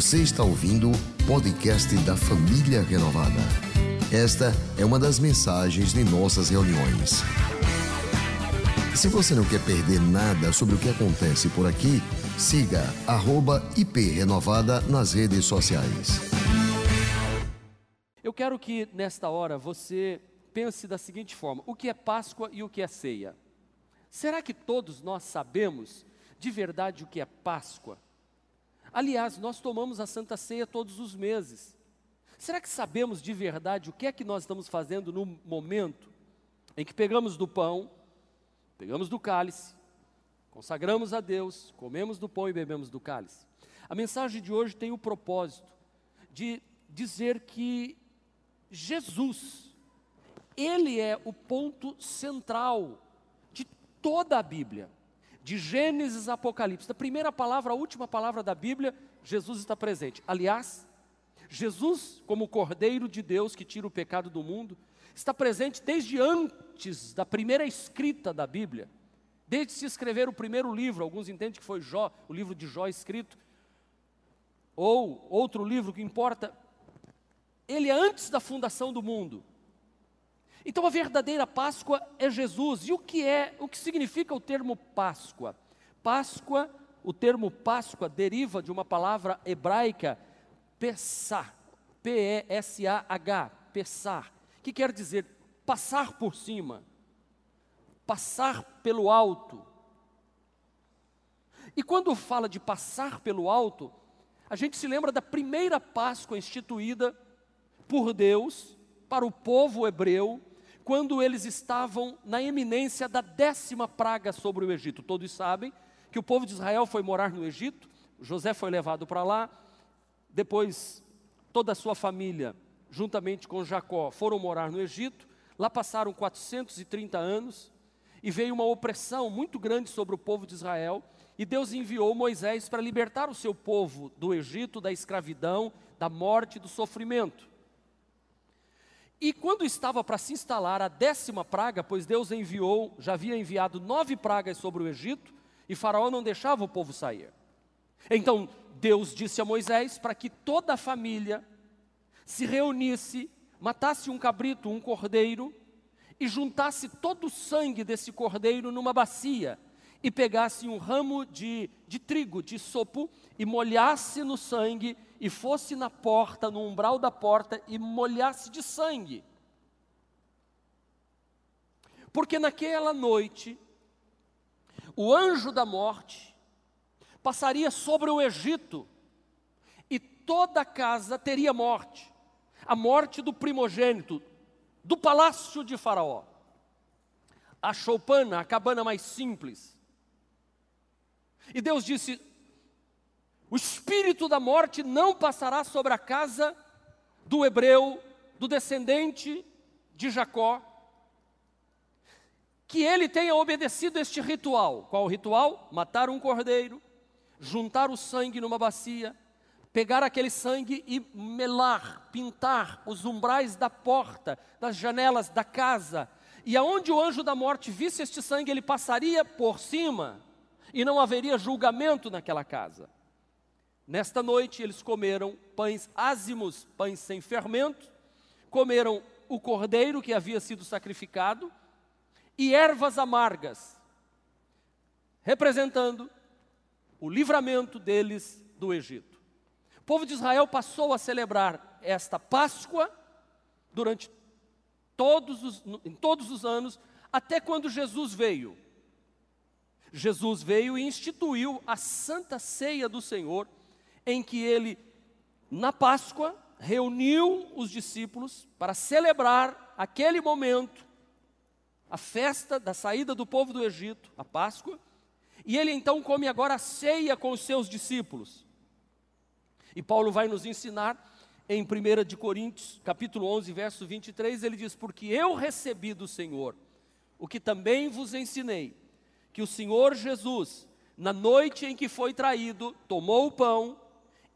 Você está ouvindo o podcast da Família Renovada. Esta é uma das mensagens de nossas reuniões. Se você não quer perder nada sobre o que acontece por aqui, siga @iprenovada nas redes sociais. Eu quero que nesta hora você pense da seguinte forma: o que é Páscoa e o que é ceia? Será que todos nós sabemos de verdade o que é Páscoa? Aliás, nós tomamos a Santa Ceia todos os meses. Será que sabemos de verdade o que é que nós estamos fazendo no momento em que pegamos do pão, pegamos do cálice, consagramos a Deus, comemos do pão e bebemos do cálice? A mensagem de hoje tem o propósito de dizer que Jesus, Ele é o ponto central de toda a Bíblia de Gênesis a Apocalipse, da primeira palavra à última palavra da Bíblia, Jesus está presente. Aliás, Jesus, como Cordeiro de Deus que tira o pecado do mundo, está presente desde antes da primeira escrita da Bíblia. Desde se escrever o primeiro livro, alguns entendem que foi Jó, o livro de Jó escrito, ou outro livro que importa, ele é antes da fundação do mundo. Então a verdadeira Páscoa é Jesus. E o que é, o que significa o termo Páscoa? Páscoa, o termo Páscoa deriva de uma palavra hebraica Pessah, P-E-S-A-H, Pessar, que quer dizer passar por cima, passar pelo alto. E quando fala de passar pelo alto, a gente se lembra da primeira Páscoa instituída por Deus para o povo hebreu quando eles estavam na eminência da décima praga sobre o Egito. Todos sabem que o povo de Israel foi morar no Egito, José foi levado para lá, depois toda a sua família, juntamente com Jacó, foram morar no Egito, lá passaram 430 anos, e veio uma opressão muito grande sobre o povo de Israel, e Deus enviou Moisés para libertar o seu povo do Egito, da escravidão, da morte do sofrimento. E quando estava para se instalar a décima praga, pois Deus enviou, já havia enviado nove pragas sobre o Egito, e Faraó não deixava o povo sair. Então Deus disse a Moisés para que toda a família se reunisse, matasse um cabrito, um cordeiro, e juntasse todo o sangue desse cordeiro numa bacia, e pegasse um ramo de, de trigo, de sopo, e molhasse no sangue e fosse na porta, no umbral da porta, e molhasse de sangue. Porque naquela noite, o anjo da morte passaria sobre o Egito, e toda a casa teria morte a morte do primogênito, do palácio de Faraó. A choupana, a cabana mais simples. E Deus disse: o espírito da morte não passará sobre a casa do hebreu, do descendente de Jacó, que ele tenha obedecido este ritual. Qual o ritual? Matar um cordeiro, juntar o sangue numa bacia, pegar aquele sangue e melar, pintar os umbrais da porta, das janelas da casa, e aonde o anjo da morte visse este sangue, ele passaria por cima, e não haveria julgamento naquela casa. Nesta noite eles comeram pães ázimos, pães sem fermento, comeram o cordeiro que havia sido sacrificado e ervas amargas, representando o livramento deles do Egito. O povo de Israel passou a celebrar esta Páscoa durante todos os, em todos os anos, até quando Jesus veio. Jesus veio e instituiu a Santa Ceia do Senhor em que ele, na Páscoa, reuniu os discípulos para celebrar aquele momento, a festa da saída do povo do Egito, a Páscoa, e ele então come agora a ceia com os seus discípulos. E Paulo vai nos ensinar em 1 de Coríntios, capítulo 11, verso 23, ele diz: "Porque eu recebi do Senhor o que também vos ensinei, que o Senhor Jesus, na noite em que foi traído, tomou o pão,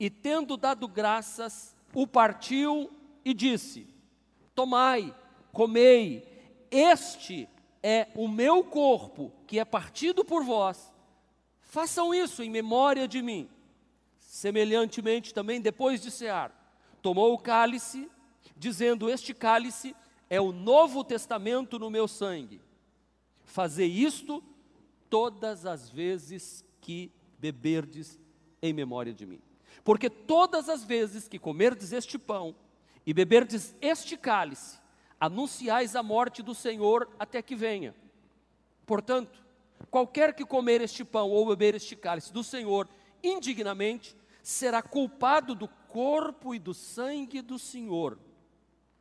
e tendo dado graças, o partiu e disse: Tomai, comei, este é o meu corpo que é partido por vós. Façam isso em memória de mim. Semelhantemente, também depois de cear, tomou o cálice, dizendo: Este cálice é o novo testamento no meu sangue. Fazer isto todas as vezes que beberdes em memória de mim. Porque todas as vezes que comerdes este pão e beberdes este cálice, anunciais a morte do Senhor até que venha. Portanto, qualquer que comer este pão ou beber este cálice do Senhor indignamente, será culpado do corpo e do sangue do Senhor.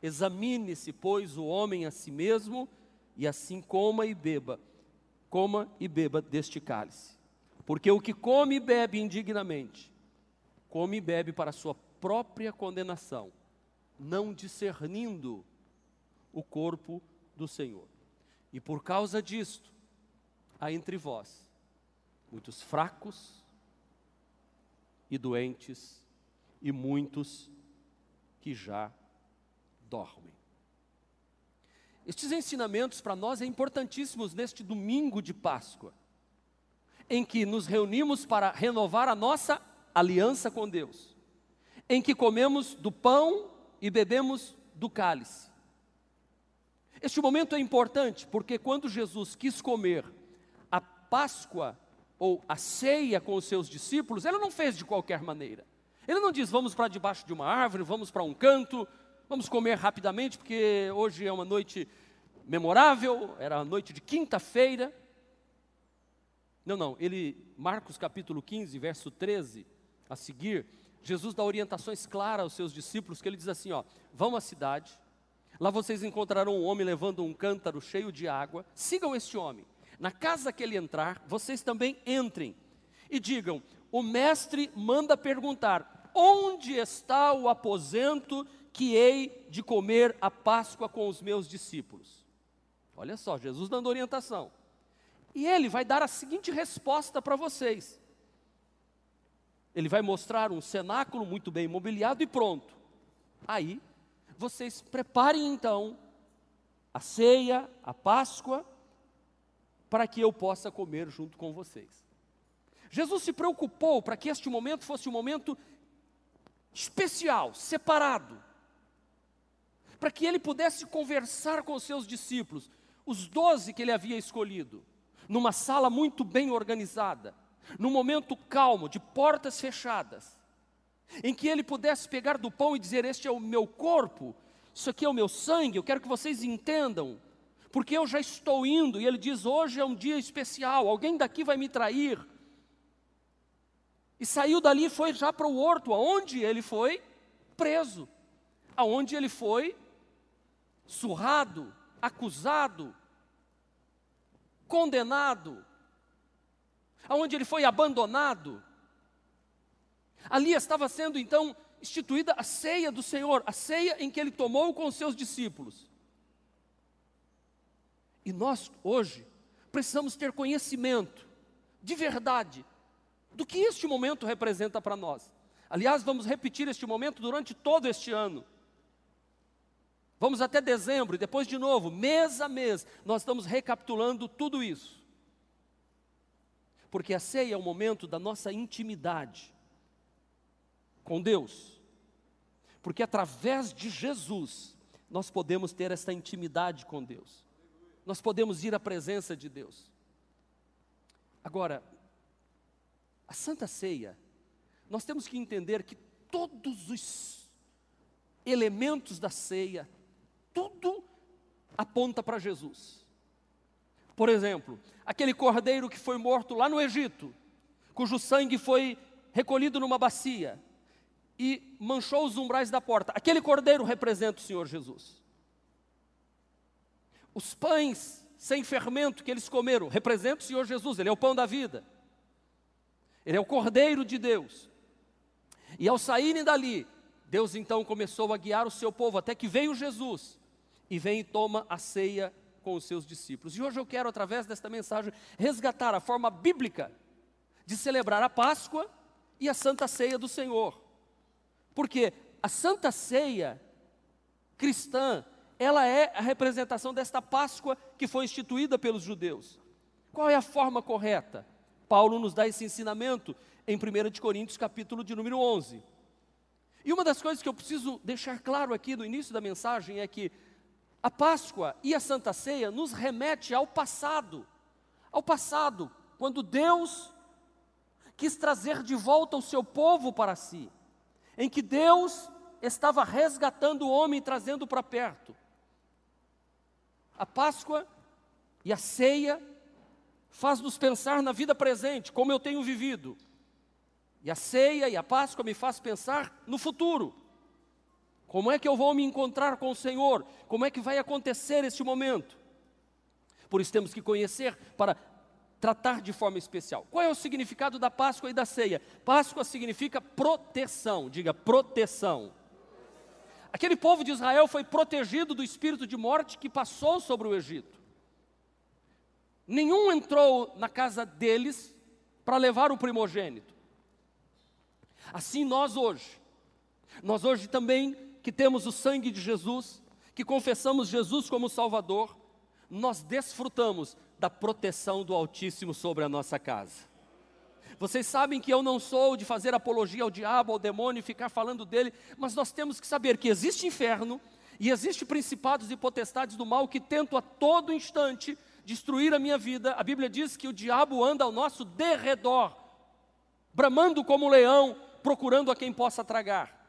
Examine-se, pois, o homem a si mesmo, e assim coma e beba, coma e beba deste cálice. Porque o que come e bebe indignamente, come e bebe para sua própria condenação, não discernindo o corpo do Senhor. E por causa disto, há entre vós muitos fracos e doentes, e muitos que já dormem. Estes ensinamentos para nós é importantíssimos neste domingo de Páscoa, em que nos reunimos para renovar a nossa aliança com Deus, em que comemos do pão e bebemos do cálice. Este momento é importante porque quando Jesus quis comer a Páscoa ou a ceia com os seus discípulos, ele não fez de qualquer maneira. Ele não diz, vamos para debaixo de uma árvore, vamos para um canto, vamos comer rapidamente, porque hoje é uma noite memorável, era a noite de quinta-feira. Não, não, ele, Marcos capítulo 15, verso 13, a seguir, Jesus dá orientações claras aos seus discípulos, que ele diz assim, ó, vão à cidade, lá vocês encontrarão um homem levando um cântaro cheio de água, sigam este homem, na casa que ele entrar, vocês também entrem, e digam, o mestre manda perguntar: onde está o aposento que hei de comer a Páscoa com os meus discípulos? Olha só, Jesus dando orientação. E ele vai dar a seguinte resposta para vocês. Ele vai mostrar um cenáculo muito bem mobiliado e pronto. Aí, vocês preparem então a ceia, a Páscoa, para que eu possa comer junto com vocês. Jesus se preocupou para que este momento fosse um momento especial, separado, para que ele pudesse conversar com os seus discípulos, os doze que ele havia escolhido, numa sala muito bem organizada, num momento calmo, de portas fechadas, em que ele pudesse pegar do pão e dizer: Este é o meu corpo, isso aqui é o meu sangue, eu quero que vocês entendam, porque eu já estou indo, e ele diz: Hoje é um dia especial, alguém daqui vai me trair, e saiu dali e foi já para o horto, aonde ele foi preso, aonde ele foi surrado, acusado, condenado, aonde ele foi abandonado. Ali estava sendo então instituída a ceia do Senhor, a ceia em que ele tomou com os seus discípulos. E nós hoje precisamos ter conhecimento de verdade do que este momento representa para nós. Aliás, vamos repetir este momento durante todo este ano. Vamos até dezembro e depois de novo, mês a mês, nós estamos recapitulando tudo isso. Porque a ceia é o momento da nossa intimidade com Deus. Porque através de Jesus nós podemos ter esta intimidade com Deus. Nós podemos ir à presença de Deus. Agora, a Santa Ceia, nós temos que entender que todos os elementos da ceia, tudo aponta para Jesus. Por exemplo, aquele cordeiro que foi morto lá no Egito, cujo sangue foi recolhido numa bacia e manchou os umbrais da porta. Aquele cordeiro representa o Senhor Jesus. Os pães sem fermento que eles comeram representam o Senhor Jesus, ele é o pão da vida. Ele é o Cordeiro de Deus. E ao saírem dali, Deus então começou a guiar o seu povo, até que veio Jesus e vem e toma a ceia com os seus discípulos. E hoje eu quero, através desta mensagem, resgatar a forma bíblica de celebrar a Páscoa e a Santa Ceia do Senhor. Porque a Santa Ceia cristã, ela é a representação desta Páscoa que foi instituída pelos judeus. Qual é a forma correta? Paulo nos dá esse ensinamento em 1 de Coríntios, capítulo de número 11. E uma das coisas que eu preciso deixar claro aqui no início da mensagem é que a Páscoa e a Santa Ceia nos remete ao passado. Ao passado, quando Deus quis trazer de volta o seu povo para si, em que Deus estava resgatando o homem e trazendo para perto. A Páscoa e a ceia faz-nos pensar na vida presente, como eu tenho vivido. E a ceia e a Páscoa me faz pensar no futuro. Como é que eu vou me encontrar com o Senhor? Como é que vai acontecer este momento? Por isso temos que conhecer para tratar de forma especial. Qual é o significado da Páscoa e da ceia? Páscoa significa proteção, diga proteção. Aquele povo de Israel foi protegido do espírito de morte que passou sobre o Egito. Nenhum entrou na casa deles para levar o primogênito. Assim nós hoje, nós hoje também que temos o sangue de Jesus, que confessamos Jesus como Salvador, nós desfrutamos da proteção do Altíssimo sobre a nossa casa. Vocês sabem que eu não sou de fazer apologia ao diabo, ao demônio e ficar falando dele, mas nós temos que saber que existe inferno e existe principados e potestades do mal que tentam a todo instante destruir a minha vida. A Bíblia diz que o diabo anda ao nosso derredor, bramando como um leão, procurando a quem possa tragar.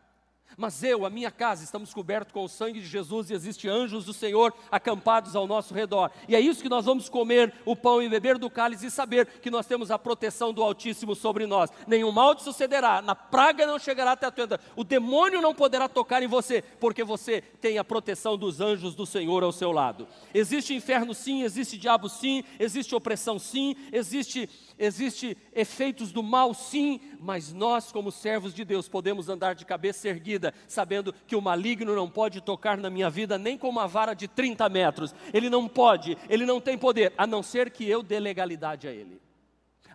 Mas eu, a minha casa, estamos cobertos com o sangue de Jesus e existem anjos do Senhor acampados ao nosso redor. E é isso que nós vamos comer o pão e beber do cálice e saber que nós temos a proteção do Altíssimo sobre nós. Nenhum mal te sucederá, na praga não chegará até a tua tenda. O demônio não poderá tocar em você, porque você tem a proteção dos anjos do Senhor ao seu lado. Existe inferno sim, existe diabo sim, existe opressão sim, existe existe efeitos do mal, sim, mas nós, como servos de Deus, podemos andar de cabeça erguida, sabendo que o maligno não pode tocar na minha vida nem com uma vara de 30 metros. Ele não pode, ele não tem poder, a não ser que eu dê legalidade a ele,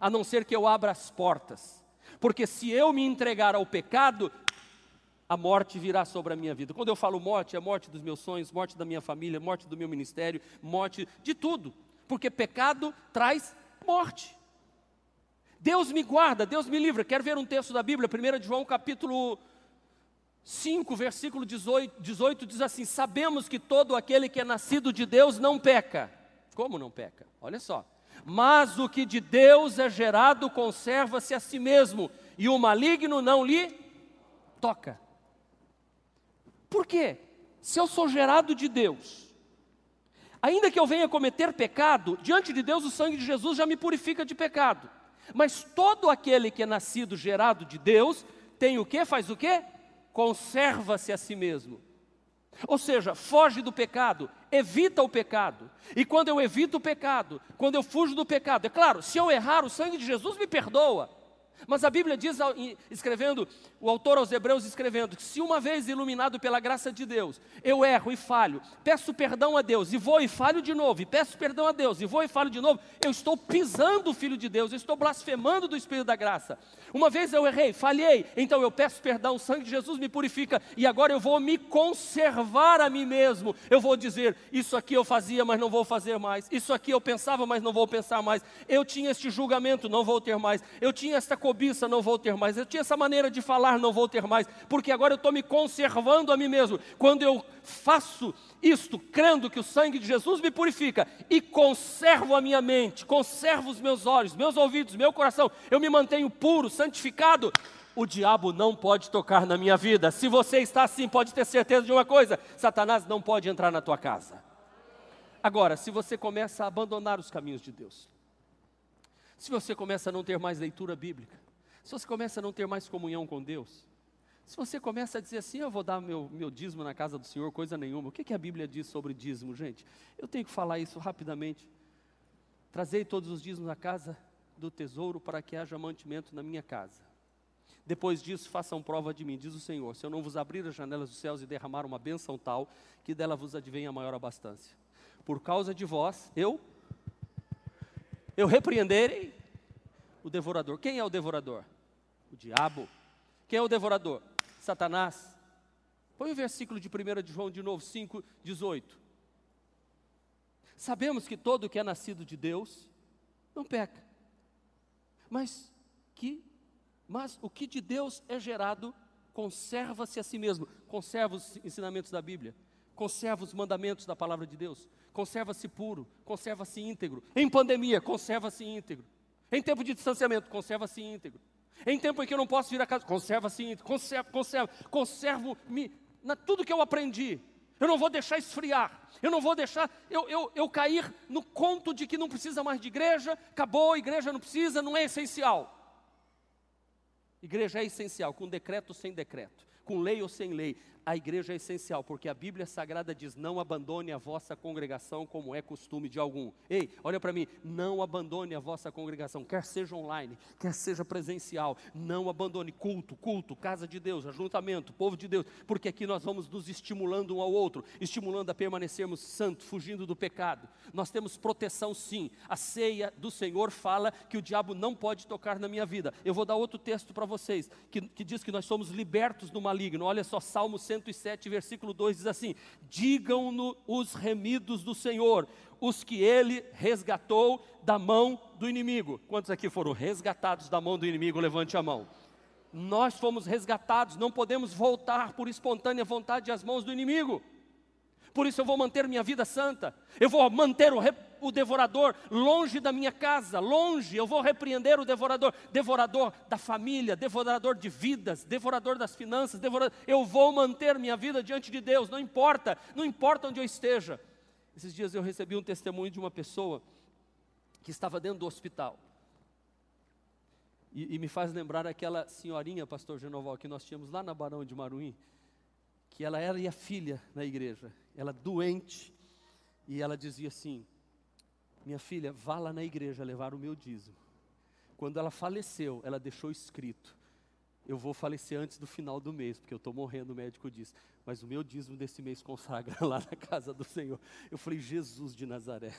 a não ser que eu abra as portas. Porque se eu me entregar ao pecado, a morte virá sobre a minha vida. Quando eu falo morte, é morte dos meus sonhos, morte da minha família, morte do meu ministério, morte de tudo. Porque pecado traz morte. Deus me guarda, Deus me livra. Quero ver um texto da Bíblia, 1 João capítulo 5, versículo 18, 18, diz assim: Sabemos que todo aquele que é nascido de Deus não peca. Como não peca? Olha só. Mas o que de Deus é gerado conserva-se a si mesmo, e o maligno não lhe toca. Por quê? Se eu sou gerado de Deus, ainda que eu venha cometer pecado, diante de Deus o sangue de Jesus já me purifica de pecado. Mas todo aquele que é nascido, gerado de Deus, tem o que? Faz o que? Conserva-se a si mesmo. Ou seja, foge do pecado, evita o pecado. E quando eu evito o pecado, quando eu fujo do pecado, é claro, se eu errar, o sangue de Jesus me perdoa. Mas a Bíblia diz, escrevendo, o autor aos Hebreus escrevendo, que se uma vez iluminado pela graça de Deus, eu erro e falho, peço perdão a Deus, e vou e falho de novo, e peço perdão a Deus, e vou e falho de novo, eu estou pisando o Filho de Deus, eu estou blasfemando do Espírito da graça. Uma vez eu errei, falhei, então eu peço perdão, o sangue de Jesus me purifica, e agora eu vou me conservar a mim mesmo. Eu vou dizer: Isso aqui eu fazia, mas não vou fazer mais, isso aqui eu pensava, mas não vou pensar mais, eu tinha este julgamento, não vou ter mais, eu tinha esta cobiça, não vou ter mais. Eu tinha essa maneira de falar, não vou ter mais, porque agora eu estou me conservando a mim mesmo. Quando eu faço isto, crendo que o sangue de Jesus me purifica e conservo a minha mente, conservo os meus olhos, meus ouvidos, meu coração, eu me mantenho puro, santificado. O diabo não pode tocar na minha vida. Se você está assim, pode ter certeza de uma coisa: Satanás não pode entrar na tua casa. Agora, se você começa a abandonar os caminhos de Deus, se você começa a não ter mais leitura bíblica, se você começa a não ter mais comunhão com Deus, se você começa a dizer assim, eu vou dar meu, meu dízimo na casa do Senhor, coisa nenhuma, o que, que a Bíblia diz sobre dízimo, gente? Eu tenho que falar isso rapidamente. Trazei todos os dízimos na casa do tesouro para que haja mantimento na minha casa. Depois disso, façam prova de mim, diz o Senhor, se eu não vos abrir as janelas dos céus e derramar uma bênção tal, que dela vos advenha a maior abastança. Por causa de vós, eu eu repreenderei o devorador. Quem é o devorador? O diabo. Quem é o devorador? Satanás. Põe o versículo de 1 de João de novo, 5, 18. Sabemos que todo que é nascido de Deus não peca, mas que Mas o que de Deus é gerado, conserva-se a si mesmo. Conserva os ensinamentos da Bíblia, conserva os mandamentos da palavra de Deus, conserva-se puro, conserva-se íntegro. Em pandemia, conserva-se íntegro. Em tempo de distanciamento, conserva-se íntegro. Em tempo em que eu não posso vir a casa, conserva-se íntegro. Conserva, conserva, conservo-me na tudo que eu aprendi. Eu não vou deixar esfriar. Eu não vou deixar eu, eu, eu cair no conto de que não precisa mais de igreja, acabou, igreja não precisa, não é essencial. Igreja é essencial, com decreto ou sem decreto, com lei ou sem lei a igreja é essencial, porque a Bíblia Sagrada diz: não abandone a vossa congregação como é costume de algum. Ei, olha para mim, não abandone a vossa congregação, quer seja online, quer seja presencial, não abandone culto, culto, casa de Deus, ajuntamento, povo de Deus, porque aqui nós vamos nos estimulando um ao outro, estimulando a permanecermos santos, fugindo do pecado. Nós temos proteção sim. A ceia do Senhor fala que o diabo não pode tocar na minha vida. Eu vou dar outro texto para vocês, que, que diz que nós somos libertos do maligno. Olha só, Salmo 107, versículo 2 diz assim: Digam-no os remidos do Senhor, os que ele resgatou da mão do inimigo. Quantos aqui foram resgatados da mão do inimigo? Levante a mão. Nós fomos resgatados, não podemos voltar por espontânea vontade às mãos do inimigo. Por isso eu vou manter minha vida santa. Eu vou manter o, o, devorador longe da minha casa, longe. Eu vou repreender o devorador, devorador da família, devorador de vidas, devorador das finanças. Devorador. Eu vou manter minha vida diante de Deus. Não importa, não importa onde eu esteja. Esses dias eu recebi um testemunho de uma pessoa que estava dentro do hospital. E, e me faz lembrar aquela senhorinha, pastor Genoval, que nós tínhamos lá na Barão de Maruim, que ela era a filha na igreja ela doente, e ela dizia assim: Minha filha, vá lá na igreja levar o meu dízimo. Quando ela faleceu, ela deixou escrito: Eu vou falecer antes do final do mês, porque eu estou morrendo, o médico disse. Mas o meu dízimo desse mês consagra lá na casa do Senhor. Eu falei: Jesus de Nazaré.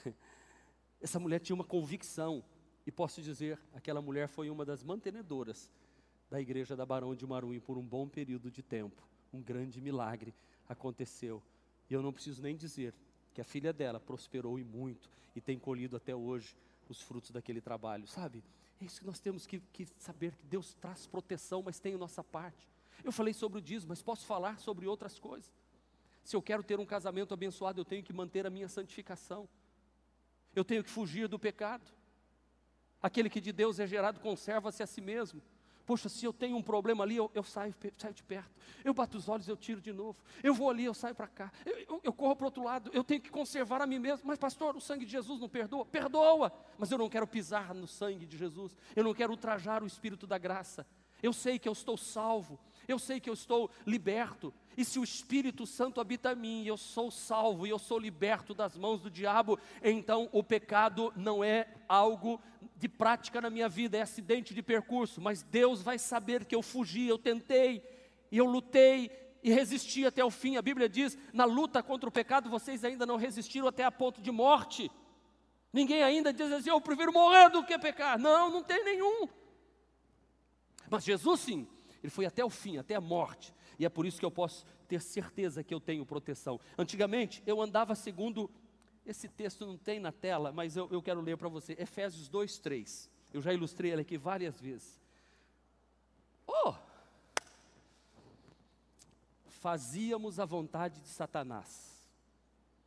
Essa mulher tinha uma convicção, e posso dizer: aquela mulher foi uma das mantenedoras da igreja da Barão de Maruim por um bom período de tempo. Um grande milagre aconteceu. E eu não preciso nem dizer que a filha dela prosperou e muito e tem colhido até hoje os frutos daquele trabalho, sabe? É isso que nós temos que, que saber que Deus traz proteção, mas tem a nossa parte. Eu falei sobre o dízimo, mas posso falar sobre outras coisas. Se eu quero ter um casamento abençoado, eu tenho que manter a minha santificação. Eu tenho que fugir do pecado. Aquele que de Deus é gerado conserva-se a si mesmo. Poxa, se eu tenho um problema ali, eu, eu saio, saio de perto. Eu bato os olhos, eu tiro de novo. Eu vou ali, eu saio para cá. Eu, eu, eu corro para o outro lado. Eu tenho que conservar a mim mesmo. Mas, pastor, o sangue de Jesus não perdoa? Perdoa. Mas eu não quero pisar no sangue de Jesus. Eu não quero ultrajar o Espírito da graça. Eu sei que eu estou salvo. Eu sei que eu estou liberto. E se o Espírito Santo habita em mim, eu sou salvo e eu sou liberto das mãos do diabo, então o pecado não é algo de prática na minha vida, é acidente de percurso, mas Deus vai saber que eu fugi, eu tentei, e eu lutei e resisti até o fim. A Bíblia diz: na luta contra o pecado, vocês ainda não resistiram até a ponto de morte. Ninguém ainda diz assim: eu prefiro morrer do que pecar. Não, não tem nenhum. Mas Jesus sim, ele foi até o fim, até a morte. E é por isso que eu posso ter certeza que eu tenho proteção. Antigamente, eu andava segundo. Esse texto não tem na tela, mas eu, eu quero ler para você. Efésios 2, 3. Eu já ilustrei ele aqui várias vezes. Oh! Fazíamos a vontade de Satanás.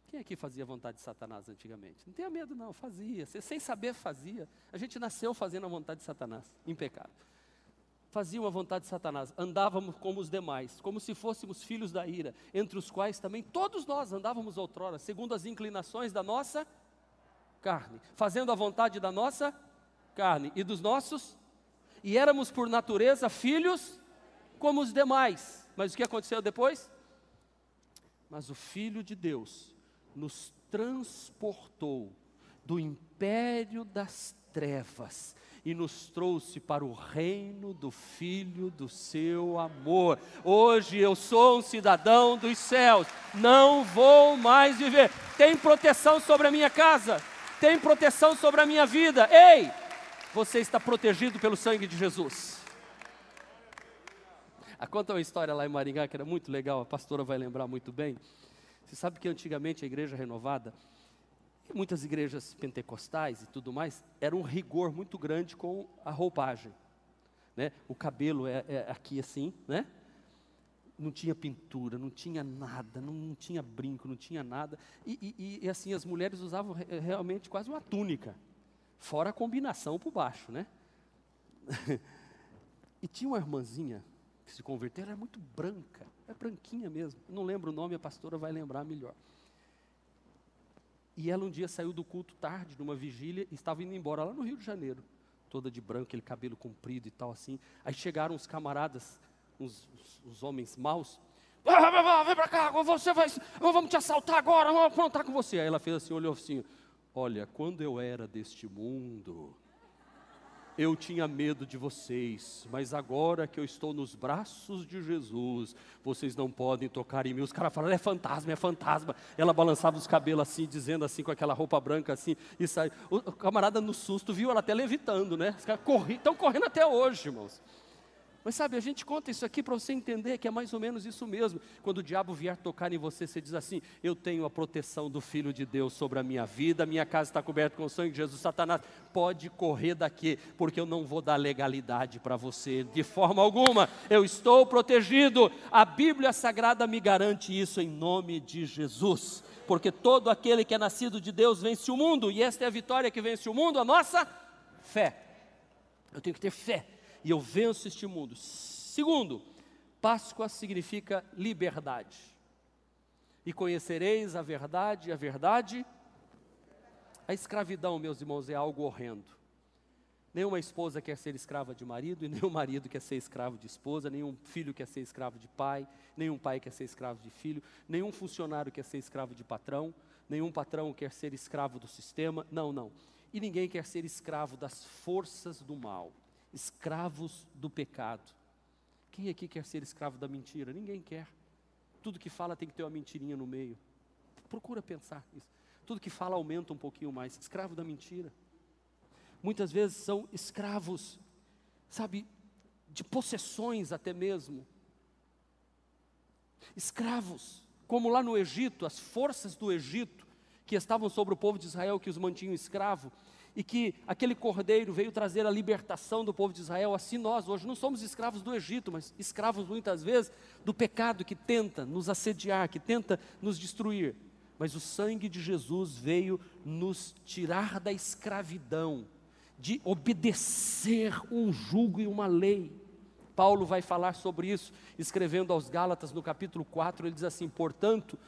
Quem aqui fazia a vontade de Satanás antigamente? Não tenha medo, não, fazia. Sem saber, fazia. A gente nasceu fazendo a vontade de Satanás, em pecado faziam a vontade de Satanás, andávamos como os demais, como se fôssemos filhos da ira, entre os quais também todos nós andávamos outrora, segundo as inclinações da nossa carne, fazendo a vontade da nossa carne e dos nossos, e éramos por natureza filhos como os demais. Mas o que aconteceu depois? Mas o Filho de Deus nos transportou do império das trevas e nos trouxe para o reino do Filho do seu amor. Hoje eu sou um cidadão dos céus, não vou mais viver. Tem proteção sobre a minha casa, tem proteção sobre a minha vida. Ei, você está protegido pelo sangue de Jesus. Ah, conta uma história lá em Maringá que era muito legal, a pastora vai lembrar muito bem. Você sabe que antigamente a igreja renovada muitas igrejas pentecostais e tudo mais, era um rigor muito grande com a roupagem. né? O cabelo é, é aqui assim, né? Não tinha pintura, não tinha nada, não, não tinha brinco, não tinha nada. E, e, e, assim, as mulheres usavam realmente quase uma túnica, fora a combinação por baixo, né? e tinha uma irmãzinha que se converteu, ela é muito branca, é branquinha mesmo. Não lembro o nome, a pastora vai lembrar melhor. E ela um dia saiu do culto tarde, numa vigília, e estava indo embora lá no Rio de Janeiro, toda de branco, aquele cabelo comprido e tal assim. Aí chegaram os camaradas, os, os, os homens maus. Vem para cá, você vai, vamos te assaltar agora, vamos aprontar com você. Aí ela fez assim, olhou assim, olha, quando eu era deste mundo, eu tinha medo de vocês, mas agora que eu estou nos braços de Jesus, vocês não podem tocar em mim. Os caras falaram, é fantasma, é fantasma. Ela balançava os cabelos assim, dizendo assim, com aquela roupa branca assim, e sai. O camarada no susto viu ela até levitando, né? Os caras estão correndo até hoje, irmãos. Mas sabe, a gente conta isso aqui para você entender que é mais ou menos isso mesmo. Quando o diabo vier tocar em você, você diz assim: Eu tenho a proteção do Filho de Deus sobre a minha vida, minha casa está coberta com o sangue de Jesus. Satanás pode correr daqui, porque eu não vou dar legalidade para você de forma alguma. Eu estou protegido. A Bíblia Sagrada me garante isso em nome de Jesus. Porque todo aquele que é nascido de Deus vence o mundo, e esta é a vitória que vence o mundo, a nossa fé. Eu tenho que ter fé e eu venço este mundo. Segundo, Páscoa significa liberdade. E conhecereis a verdade, a verdade. A escravidão, meus irmãos, é algo horrendo. Nenhuma esposa quer ser escrava de marido, e nenhum marido quer ser escravo de esposa, nenhum filho quer ser escravo de pai, nenhum pai quer ser escravo de filho, nenhum funcionário quer ser escravo de patrão, nenhum patrão quer ser escravo do sistema. Não, não. E ninguém quer ser escravo das forças do mal escravos do pecado. Quem aqui quer ser escravo da mentira? Ninguém quer. Tudo que fala tem que ter uma mentirinha no meio. Procura pensar isso. Tudo que fala aumenta um pouquinho mais. Escravo da mentira. Muitas vezes são escravos, sabe, de possessões até mesmo. Escravos, como lá no Egito, as forças do Egito que estavam sobre o povo de Israel que os mantinham escravo, e que aquele cordeiro veio trazer a libertação do povo de Israel, assim nós hoje não somos escravos do Egito, mas escravos muitas vezes do pecado que tenta nos assediar, que tenta nos destruir. Mas o sangue de Jesus veio nos tirar da escravidão, de obedecer um jugo e uma lei. Paulo vai falar sobre isso, escrevendo aos Gálatas no capítulo 4, ele diz assim: portanto,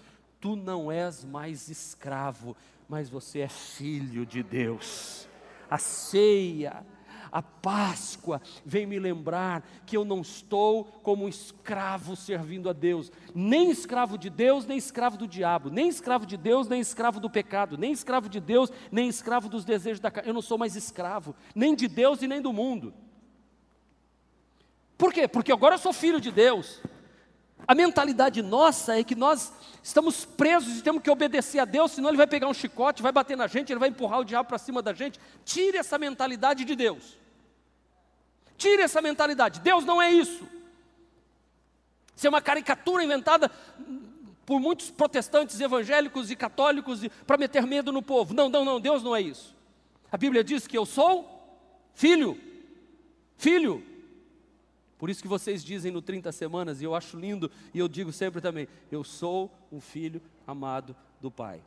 tu não és mais escravo, mas você é filho de Deus. A ceia, a Páscoa vem me lembrar que eu não estou como um escravo servindo a Deus, nem escravo de Deus, nem escravo do diabo, nem escravo de Deus, nem escravo do pecado, nem escravo de Deus, nem escravo dos desejos da carne. Eu não sou mais escravo, nem de Deus e nem do mundo. Por quê? Porque agora eu sou filho de Deus. A mentalidade nossa é que nós estamos presos e temos que obedecer a Deus, senão Ele vai pegar um chicote, vai bater na gente, Ele vai empurrar o diabo para cima da gente. Tire essa mentalidade de Deus. Tire essa mentalidade. Deus não é isso. Isso é uma caricatura inventada por muitos protestantes evangélicos e católicos para meter medo no povo. Não, não, não, Deus não é isso. A Bíblia diz que eu sou filho. Filho. Por isso que vocês dizem no 30 semanas, e eu acho lindo, e eu digo sempre também: eu sou um filho amado do Pai.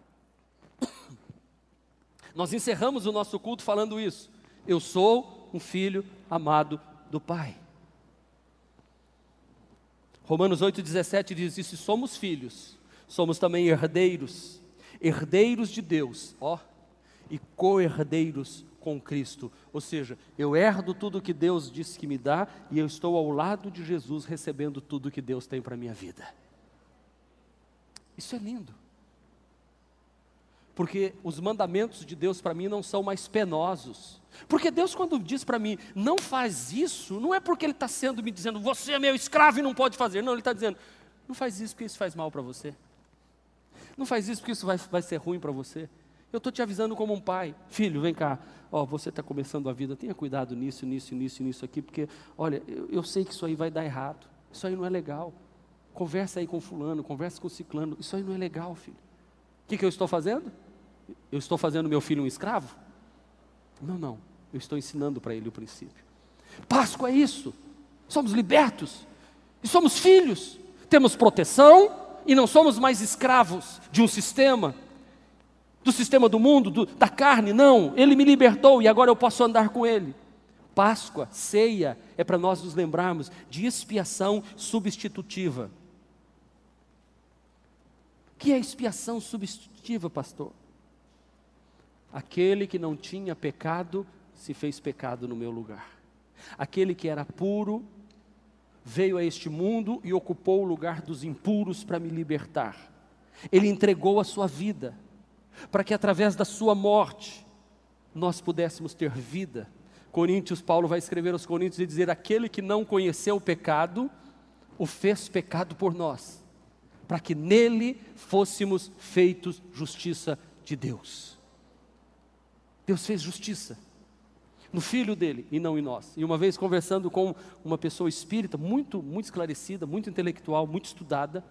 Nós encerramos o nosso culto falando isso. Eu sou um filho amado do Pai. Romanos 8,17 diz: E se somos filhos, somos também herdeiros, herdeiros de Deus, ó, e co-herdeiros com Cristo. Ou seja, eu herdo tudo que Deus disse que me dá e eu estou ao lado de Jesus recebendo tudo que Deus tem para a minha vida. Isso é lindo. Porque os mandamentos de Deus para mim não são mais penosos. Porque Deus, quando diz para mim, não faz isso, não é porque Ele está sendo me dizendo, você é meu escravo e não pode fazer. Não, Ele está dizendo, não faz isso porque isso faz mal para você. Não faz isso porque isso vai, vai ser ruim para você. Eu estou te avisando como um pai. Filho, vem cá. Ó, você está começando a vida, tenha cuidado nisso, nisso, nisso, nisso aqui, porque, olha, eu, eu, sei que isso aí vai dar errado. Isso aí não é legal. Conversa aí com fulano, conversa com ciclano. Isso aí não é legal, filho. O que, que eu estou fazendo? Eu estou fazendo meu filho um escravo? Não, não. Eu estou ensinando para ele o princípio. Páscoa é isso. Somos libertos e somos filhos. Temos proteção e não somos mais escravos de um sistema, do sistema do mundo, do, da carne. Não, Ele me libertou e agora eu posso andar com Ele. Páscoa, ceia, é para nós nos lembrarmos de expiação substitutiva. O que é expiação substitutiva, pastor? Aquele que não tinha pecado se fez pecado no meu lugar. Aquele que era puro veio a este mundo e ocupou o lugar dos impuros para me libertar. Ele entregou a sua vida para que através da sua morte nós pudéssemos ter vida. Coríntios, Paulo vai escrever aos Coríntios e dizer: aquele que não conheceu o pecado, o fez pecado por nós, para que nele fôssemos feitos justiça de Deus. Deus fez justiça no filho dele e não em nós. E uma vez conversando com uma pessoa espírita, muito, muito esclarecida, muito intelectual, muito estudada,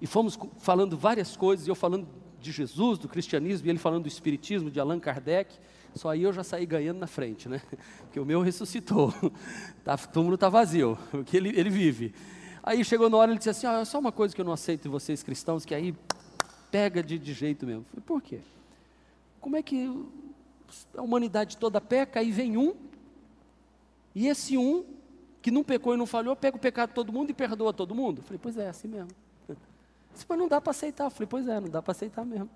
e fomos falando várias coisas, e eu falando de Jesus, do cristianismo, e ele falando do espiritismo, de Allan Kardec, só aí eu já saí ganhando na frente, né? Porque o meu ressuscitou, tá, o túmulo está vazio, porque ele, ele vive. Aí chegou na hora, ele disse assim, ah, é só uma coisa que eu não aceito de vocês cristãos, que aí pega de, de jeito mesmo. Eu falei, por quê? Como é que a humanidade toda peca, aí vem um, e esse um, que não pecou e não falhou, pega o pecado de todo mundo e perdoa todo mundo? Eu falei, pois é, assim mesmo. Disse, mas não dá para aceitar. Eu falei, pois é, não dá para aceitar mesmo.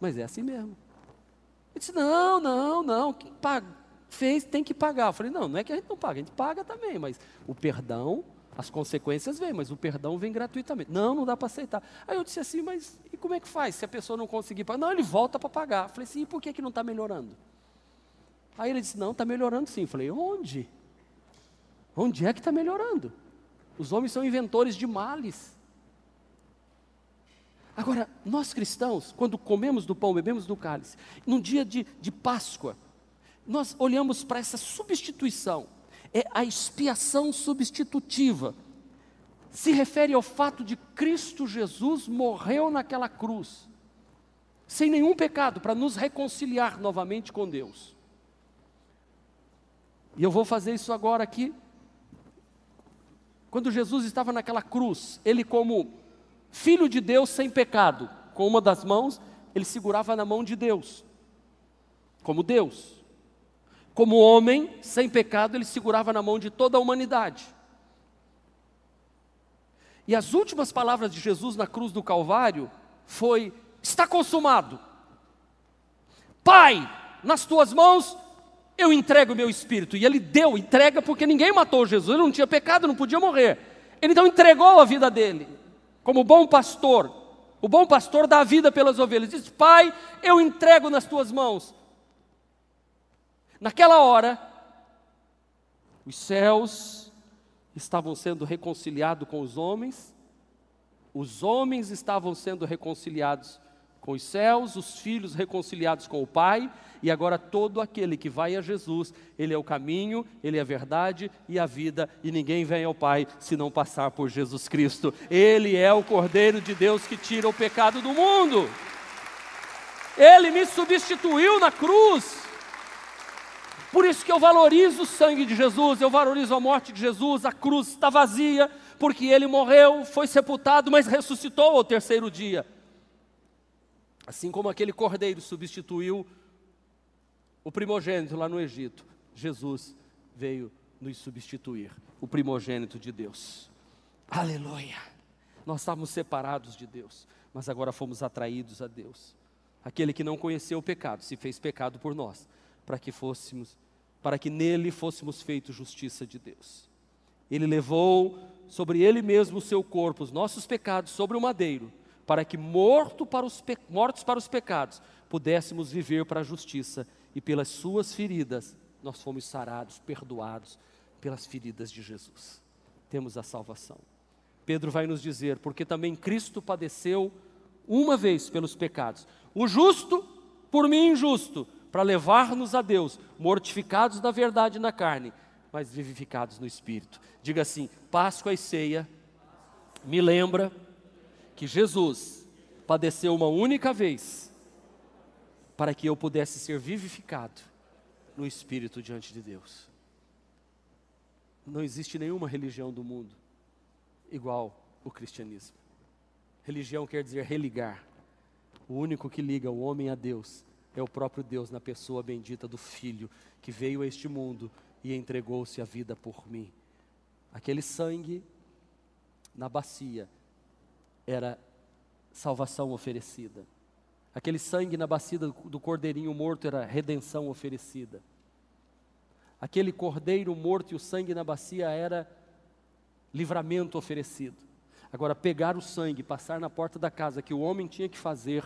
Mas é assim mesmo. Ele disse, não, não, não, quem paga, fez tem que pagar. Eu falei, não, não é que a gente não paga, a gente paga também, mas o perdão as consequências vêm, mas o perdão vem gratuitamente. Não, não dá para aceitar. Aí eu disse assim, mas e como é que faz se a pessoa não conseguir pagar? Não, ele volta para pagar. Eu falei assim, e por que, que não está melhorando? Aí ele disse, não, está melhorando sim. Eu falei, onde? Onde é que está melhorando? Os homens são inventores de males. Agora, nós cristãos, quando comemos do pão, bebemos do cálice, num dia de, de Páscoa, nós olhamos para essa substituição é a expiação substitutiva. Se refere ao fato de Cristo Jesus morreu naquela cruz, sem nenhum pecado, para nos reconciliar novamente com Deus. E eu vou fazer isso agora aqui. Quando Jesus estava naquela cruz, ele, como filho de Deus sem pecado, com uma das mãos, ele segurava na mão de Deus, como Deus. Como homem, sem pecado, ele segurava na mão de toda a humanidade. E as últimas palavras de Jesus na cruz do Calvário foi: está consumado. Pai, nas tuas mãos eu entrego o meu espírito. E ele deu, entrega, porque ninguém matou Jesus, ele não tinha pecado, não podia morrer. Ele então entregou a vida dele, como bom pastor. O bom pastor dá a vida pelas ovelhas. Diz: Pai, eu entrego nas tuas mãos. Naquela hora, os céus estavam sendo reconciliados com os homens, os homens estavam sendo reconciliados com os céus, os filhos reconciliados com o Pai, e agora todo aquele que vai a Jesus, ele é o caminho, ele é a verdade e a vida, e ninguém vem ao Pai se não passar por Jesus Cristo. Ele é o Cordeiro de Deus que tira o pecado do mundo. Ele me substituiu na cruz. Por isso que eu valorizo o sangue de Jesus, eu valorizo a morte de Jesus, a cruz está vazia, porque ele morreu, foi sepultado, mas ressuscitou ao terceiro dia. Assim como aquele cordeiro substituiu o primogênito lá no Egito, Jesus veio nos substituir, o primogênito de Deus. Aleluia! Nós estávamos separados de Deus, mas agora fomos atraídos a Deus. Aquele que não conheceu o pecado se fez pecado por nós, para que fôssemos para que nele fôssemos feitos justiça de Deus. Ele levou sobre ele mesmo o seu corpo, os nossos pecados, sobre o madeiro, para que morto para os mortos para os pecados, pudéssemos viver para a justiça, e pelas suas feridas nós fomos sarados, perdoados pelas feridas de Jesus. Temos a salvação. Pedro vai nos dizer, porque também Cristo padeceu uma vez pelos pecados, o justo por mim injusto, para levar-nos a Deus, mortificados da verdade na carne, mas vivificados no espírito. Diga assim: Páscoa e ceia me lembra que Jesus padeceu uma única vez para que eu pudesse ser vivificado no espírito diante de Deus. Não existe nenhuma religião do mundo igual o cristianismo. Religião quer dizer religar. O único que liga o homem a Deus é o próprio Deus na pessoa bendita do Filho que veio a este mundo e entregou-se a vida por mim. Aquele sangue na bacia era salvação oferecida. Aquele sangue na bacia do cordeirinho morto era redenção oferecida. Aquele cordeiro morto e o sangue na bacia era livramento oferecido. Agora, pegar o sangue, passar na porta da casa, que o homem tinha que fazer,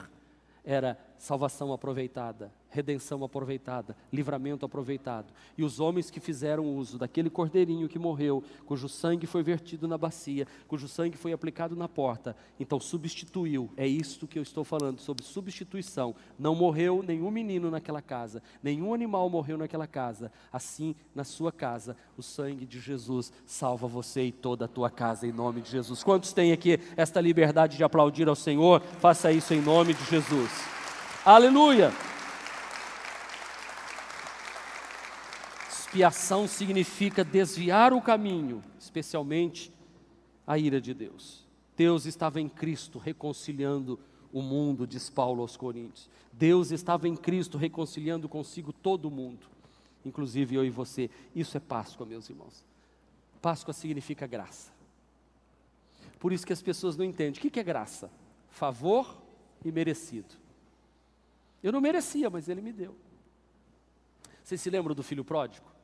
era salvação aproveitada, redenção aproveitada, livramento aproveitado. E os homens que fizeram uso daquele cordeirinho que morreu, cujo sangue foi vertido na bacia, cujo sangue foi aplicado na porta, então substituiu. É isto que eu estou falando sobre substituição. Não morreu nenhum menino naquela casa, nenhum animal morreu naquela casa. Assim, na sua casa, o sangue de Jesus salva você e toda a tua casa em nome de Jesus. Quantos têm aqui esta liberdade de aplaudir ao Senhor? Faça isso em nome de Jesus. Aleluia! Expiação significa desviar o caminho, especialmente a ira de Deus. Deus estava em Cristo reconciliando o mundo, diz Paulo aos Coríntios. Deus estava em Cristo reconciliando consigo todo o mundo, inclusive eu e você. Isso é Páscoa, meus irmãos. Páscoa significa graça. Por isso que as pessoas não entendem. O que é graça? Favor e merecido. Eu não merecia, mas ele me deu. Vocês se lembram do filho pródigo?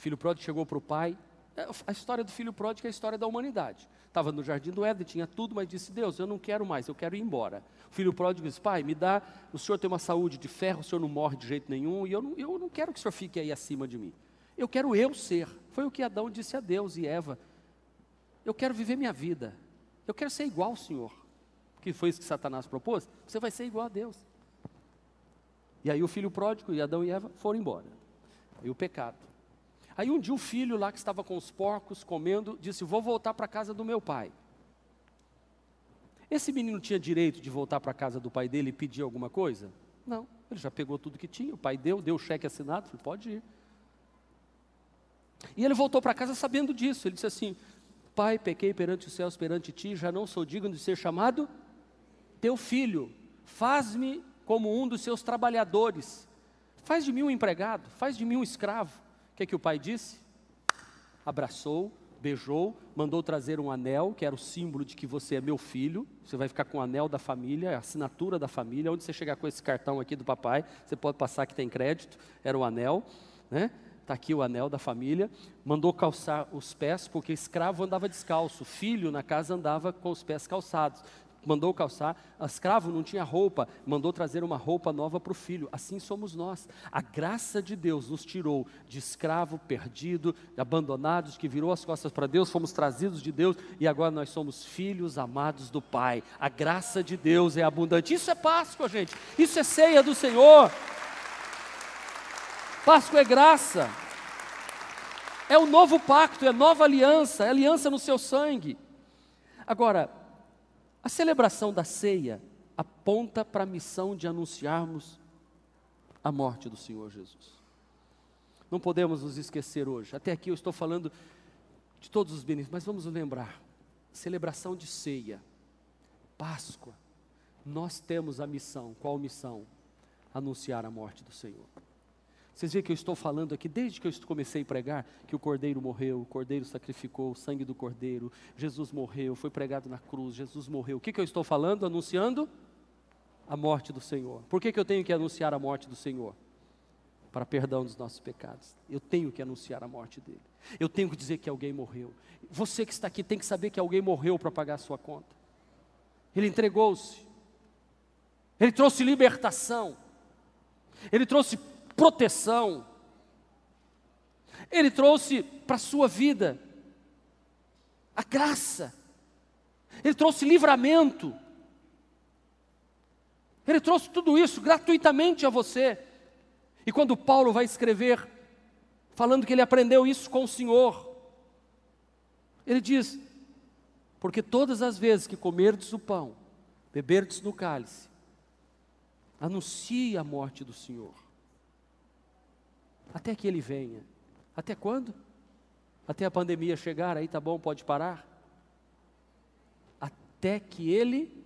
Filho pródigo chegou para o pai. É, a história do filho pródigo é a história da humanidade. Estava no jardim do Éden, tinha tudo, mas disse: Deus, eu não quero mais, eu quero ir embora. O filho pródigo disse: Pai, me dá. O senhor tem uma saúde de ferro, o senhor não morre de jeito nenhum, e eu não, eu não quero que o senhor fique aí acima de mim. Eu quero eu ser. Foi o que Adão disse a Deus e Eva. Eu quero viver minha vida. Eu quero ser igual ao Senhor. Que foi isso que Satanás propôs? Você vai ser igual a Deus. E aí o filho pródigo e Adão e Eva foram embora. E o pecado. Aí um dia o filho lá que estava com os porcos comendo disse: Vou voltar para a casa do meu pai. Esse menino tinha direito de voltar para a casa do pai dele e pedir alguma coisa? Não, ele já pegou tudo que tinha, o pai deu, deu o cheque assinado, falou, pode ir. E ele voltou para casa sabendo disso, ele disse assim, pai, pequei perante os céus, perante ti, já não sou digno de ser chamado teu filho, faz-me como um dos seus trabalhadores, faz de mim um empregado, faz de mim um escravo que, que o pai disse? Abraçou, beijou, mandou trazer um anel, que era o símbolo de que você é meu filho. Você vai ficar com o anel da família, a assinatura da família. Onde você chegar com esse cartão aqui do papai, você pode passar que tem crédito. Era o anel, né? Está aqui o anel da família. Mandou calçar os pés, porque escravo andava descalço, filho na casa andava com os pés calçados mandou calçar, escravo não tinha roupa, mandou trazer uma roupa nova para o filho. Assim somos nós. A graça de Deus nos tirou de escravo, perdido, abandonados, que virou as costas para Deus, fomos trazidos de Deus e agora nós somos filhos amados do Pai. A graça de Deus é abundante. Isso é Páscoa, gente. Isso é ceia do Senhor. Páscoa é graça. É o novo pacto, é nova aliança, é aliança no seu sangue. Agora, a celebração da ceia aponta para a missão de anunciarmos a morte do Senhor Jesus. Não podemos nos esquecer hoje. Até aqui eu estou falando de todos os benefícios, mas vamos lembrar: celebração de ceia, Páscoa. Nós temos a missão. Qual missão? Anunciar a morte do Senhor. Vocês veem que eu estou falando aqui, desde que eu comecei a pregar, que o cordeiro morreu, o cordeiro sacrificou, o sangue do cordeiro, Jesus morreu, foi pregado na cruz, Jesus morreu. O que, que eu estou falando? Anunciando a morte do Senhor. Por que, que eu tenho que anunciar a morte do Senhor? Para perdão dos nossos pecados. Eu tenho que anunciar a morte dele. Eu tenho que dizer que alguém morreu. Você que está aqui tem que saber que alguém morreu para pagar a sua conta. Ele entregou-se. Ele trouxe libertação. Ele trouxe proteção. Ele trouxe para a sua vida a graça. Ele trouxe livramento. Ele trouxe tudo isso gratuitamente a você. E quando Paulo vai escrever, falando que ele aprendeu isso com o Senhor, ele diz: Porque todas as vezes que comerdes o pão, beberdes no cálice, anuncie a morte do Senhor até que ele venha. Até quando? Até a pandemia chegar, aí tá bom, pode parar? Até que ele.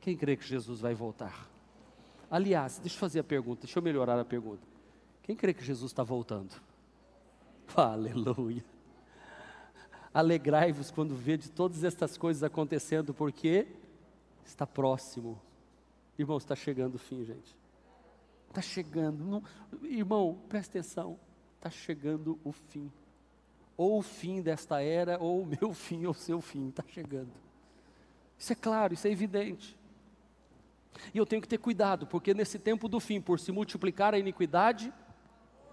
Quem crê que Jesus vai voltar? Aliás, deixa eu fazer a pergunta, deixa eu melhorar a pergunta. Quem crê que Jesus está voltando? Aleluia. Alegrai-vos quando vede todas estas coisas acontecendo, porque está próximo. Irmão, está chegando o fim, gente. Está chegando. Não, irmão, presta atenção. Está chegando o fim. Ou o fim desta era, ou o meu fim, ou o seu fim. Está chegando. Isso é claro, isso é evidente. E eu tenho que ter cuidado, porque nesse tempo do fim, por se multiplicar a iniquidade,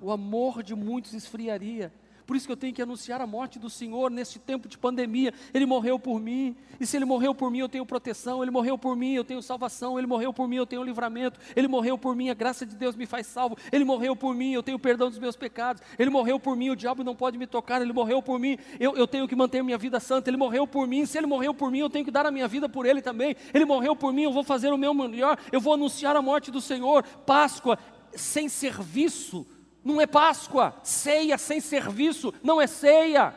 o amor de muitos esfriaria. Por isso que eu tenho que anunciar a morte do Senhor neste tempo de pandemia. Ele morreu por mim. E se ele morreu por mim, eu tenho proteção. Ele morreu por mim, eu tenho salvação. Ele morreu por mim, eu tenho livramento. Ele morreu por mim, a graça de Deus me faz salvo. Ele morreu por mim, eu tenho perdão dos meus pecados. Ele morreu por mim, o diabo não pode me tocar. Ele morreu por mim, eu, eu tenho que manter minha vida santa. Ele morreu por mim. Se ele morreu por mim, eu tenho que dar a minha vida por ele também. Ele morreu por mim, eu vou fazer o meu melhor. Eu vou anunciar a morte do Senhor. Páscoa sem serviço não é Páscoa, ceia sem serviço não é ceia.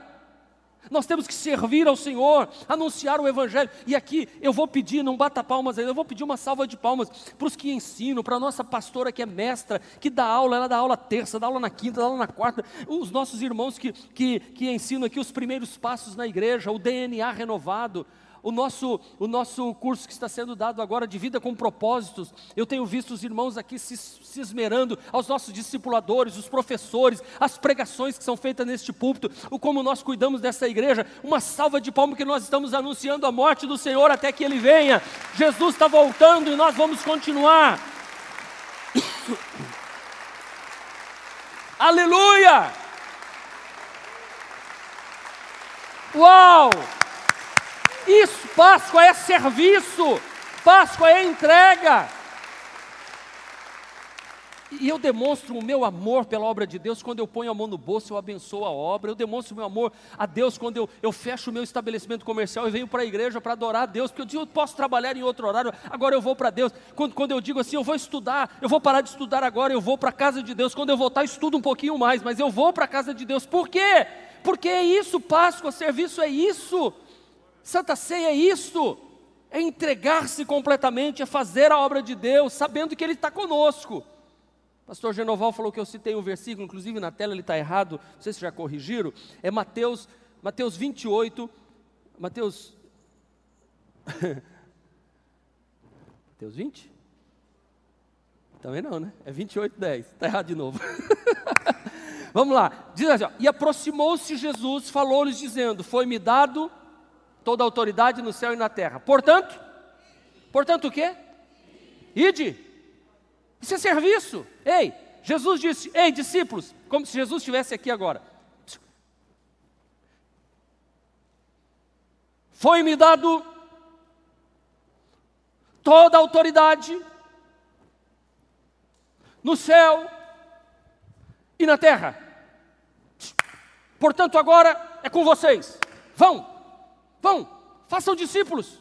Nós temos que servir ao Senhor, anunciar o Evangelho. E aqui eu vou pedir, não bata palmas ainda, eu vou pedir uma salva de palmas para os que ensinam, para a nossa pastora que é mestra, que dá aula, ela dá aula terça, dá aula na quinta, dá aula na quarta, os nossos irmãos que, que, que ensinam aqui os primeiros passos na igreja, o DNA renovado o nosso, o nosso curso que está sendo dado agora de vida com propósitos. Eu tenho visto os irmãos aqui se, se esmerando, aos nossos discipuladores, os professores, as pregações que são feitas neste púlpito, o como nós cuidamos dessa igreja. Uma salva de palmas que nós estamos anunciando a morte do Senhor até que Ele venha. Jesus está voltando e nós vamos continuar. Aleluia! Uau! Isso, Páscoa é serviço, Páscoa é entrega. E eu demonstro o meu amor pela obra de Deus quando eu ponho a mão no bolso, eu abençoo a obra. Eu demonstro o meu amor a Deus quando eu, eu fecho o meu estabelecimento comercial e venho para a igreja para adorar a Deus, porque eu digo, eu posso trabalhar em outro horário, agora eu vou para Deus. Quando, quando eu digo assim, eu vou estudar, eu vou parar de estudar agora, eu vou para a casa de Deus. Quando eu voltar, estudo um pouquinho mais, mas eu vou para a casa de Deus. Por quê? Porque é isso, Páscoa, serviço é isso. Santa Ceia é isso, é entregar-se completamente, é fazer a obra de Deus, sabendo que Ele está conosco. Pastor Genoval falou que eu citei um versículo, inclusive na tela ele está errado, não sei se já corrigiram, é Mateus, Mateus 28, Mateus. Mateus 20? Também não, né? É 28, 10. Está errado de novo. Vamos lá. Diz assim: ó, E aproximou-se Jesus, falou-lhes, dizendo: Foi-me dado toda autoridade no céu e na terra. Portanto, portanto o quê? Ide. Isso é serviço. Ei, Jesus disse: Ei, discípulos, como se Jesus estivesse aqui agora. Foi-me dado toda a autoridade no céu e na terra. Portanto, agora é com vocês. Vão, Vão, façam discípulos.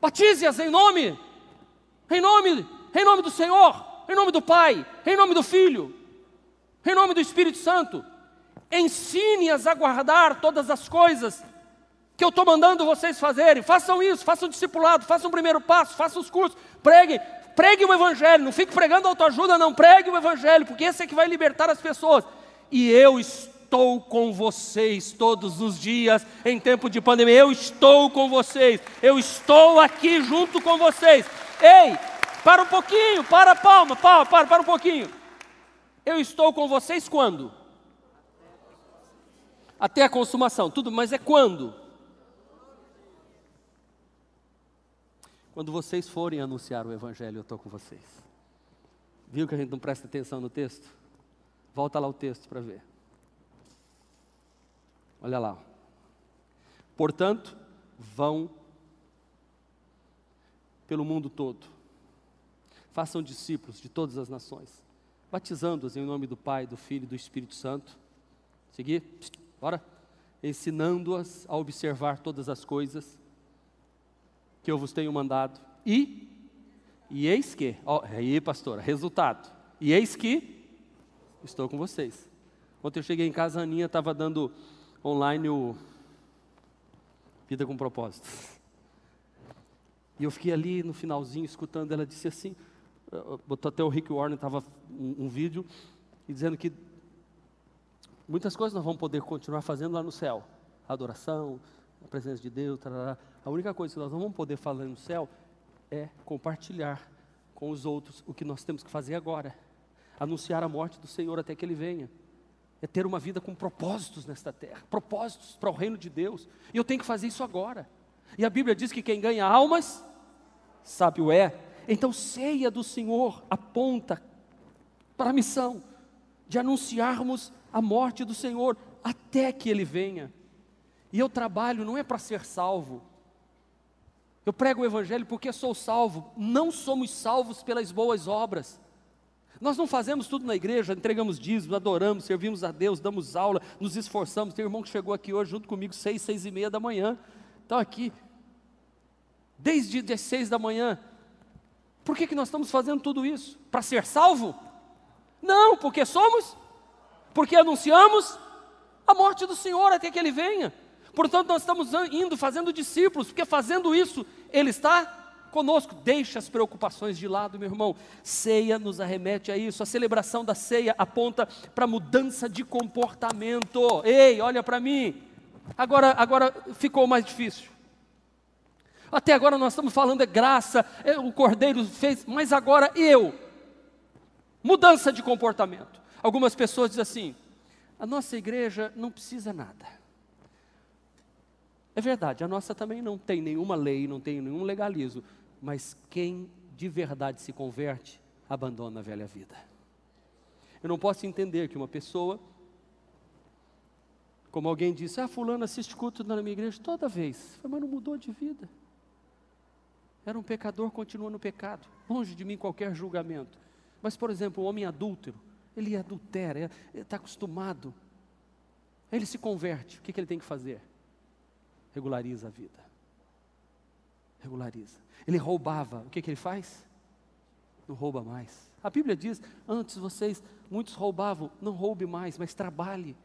Batize-as em nome, em nome, em nome do Senhor, em nome do Pai, em nome do Filho, em nome do Espírito Santo. Ensine-as a guardar todas as coisas que eu estou mandando vocês fazerem. Façam isso, façam discipulado, façam o primeiro passo, façam os cursos, preguem, pregue o Evangelho. Não fique pregando autoajuda, não, pregue o Evangelho, porque esse é que vai libertar as pessoas. E eu estou estou com vocês todos os dias em tempo de pandemia. Eu estou com vocês. Eu estou aqui junto com vocês. Ei, para um pouquinho, para palma, para, para, para um pouquinho. Eu estou com vocês quando? Até a consumação, tudo, mas é quando? Quando vocês forem anunciar o Evangelho, eu estou com vocês. Viu que a gente não presta atenção no texto? Volta lá o texto para ver. Olha lá. Portanto, vão pelo mundo todo. Façam discípulos de todas as nações, batizando-os em nome do Pai, do Filho e do Espírito Santo. Seguir? Bora? Ensinando-as a observar todas as coisas que eu vos tenho mandado. E, e eis que, ó, aí pastora, resultado. E eis que Estou com vocês. Ontem eu cheguei em casa, a Aninha estava dando online o Vida com Propósito. E eu fiquei ali no finalzinho escutando, ela disse assim, botou até o Rick Warren, estava um, um vídeo, e dizendo que muitas coisas nós vamos poder continuar fazendo lá no céu. A adoração, a presença de Deus, tarará. a única coisa que nós não vamos poder fazer no céu é compartilhar com os outros o que nós temos que fazer agora. Anunciar a morte do Senhor até que Ele venha é ter uma vida com propósitos nesta terra, propósitos para o reino de Deus. E eu tenho que fazer isso agora. E a Bíblia diz que quem ganha almas, sabe o é. Então, ceia do Senhor aponta para a missão de anunciarmos a morte do Senhor até que Ele venha. E eu trabalho não é para ser salvo. Eu prego o Evangelho porque sou salvo. Não somos salvos pelas boas obras. Nós não fazemos tudo na igreja, entregamos dízimos, adoramos, servimos a Deus, damos aula, nos esforçamos. Tem um irmão que chegou aqui hoje junto comigo, seis, seis e meia da manhã. Então aqui, desde as seis da manhã. Por que, que nós estamos fazendo tudo isso? Para ser salvo? Não, porque somos, porque anunciamos a morte do Senhor até que Ele venha. Portanto, nós estamos indo fazendo discípulos, porque fazendo isso, Ele está conosco. Deixa as preocupações de lado, meu irmão. Ceia nos arremete a isso. A celebração da ceia aponta para mudança de comportamento. Ei, olha para mim. Agora, agora ficou mais difícil. Até agora nós estamos falando é graça, é, o Cordeiro fez, mas agora eu. Mudança de comportamento. Algumas pessoas dizem assim: a nossa igreja não precisa nada. É verdade, a nossa também não tem nenhuma lei, não tem nenhum legalismo mas quem de verdade se converte, abandona a velha vida. Eu não posso entender que uma pessoa, como alguém disse, ah, fulano assiste culto na minha igreja toda vez, mas não mudou de vida. Era um pecador, continua no pecado, longe de mim qualquer julgamento. Mas, por exemplo, o homem adúltero, ele adultera, está acostumado. Ele se converte, o que, que ele tem que fazer? Regulariza a vida. Regulariza. Ele roubava. O que, que ele faz? Não rouba mais. A Bíblia diz: antes vocês, muitos roubavam, não roube mais, mas trabalhe.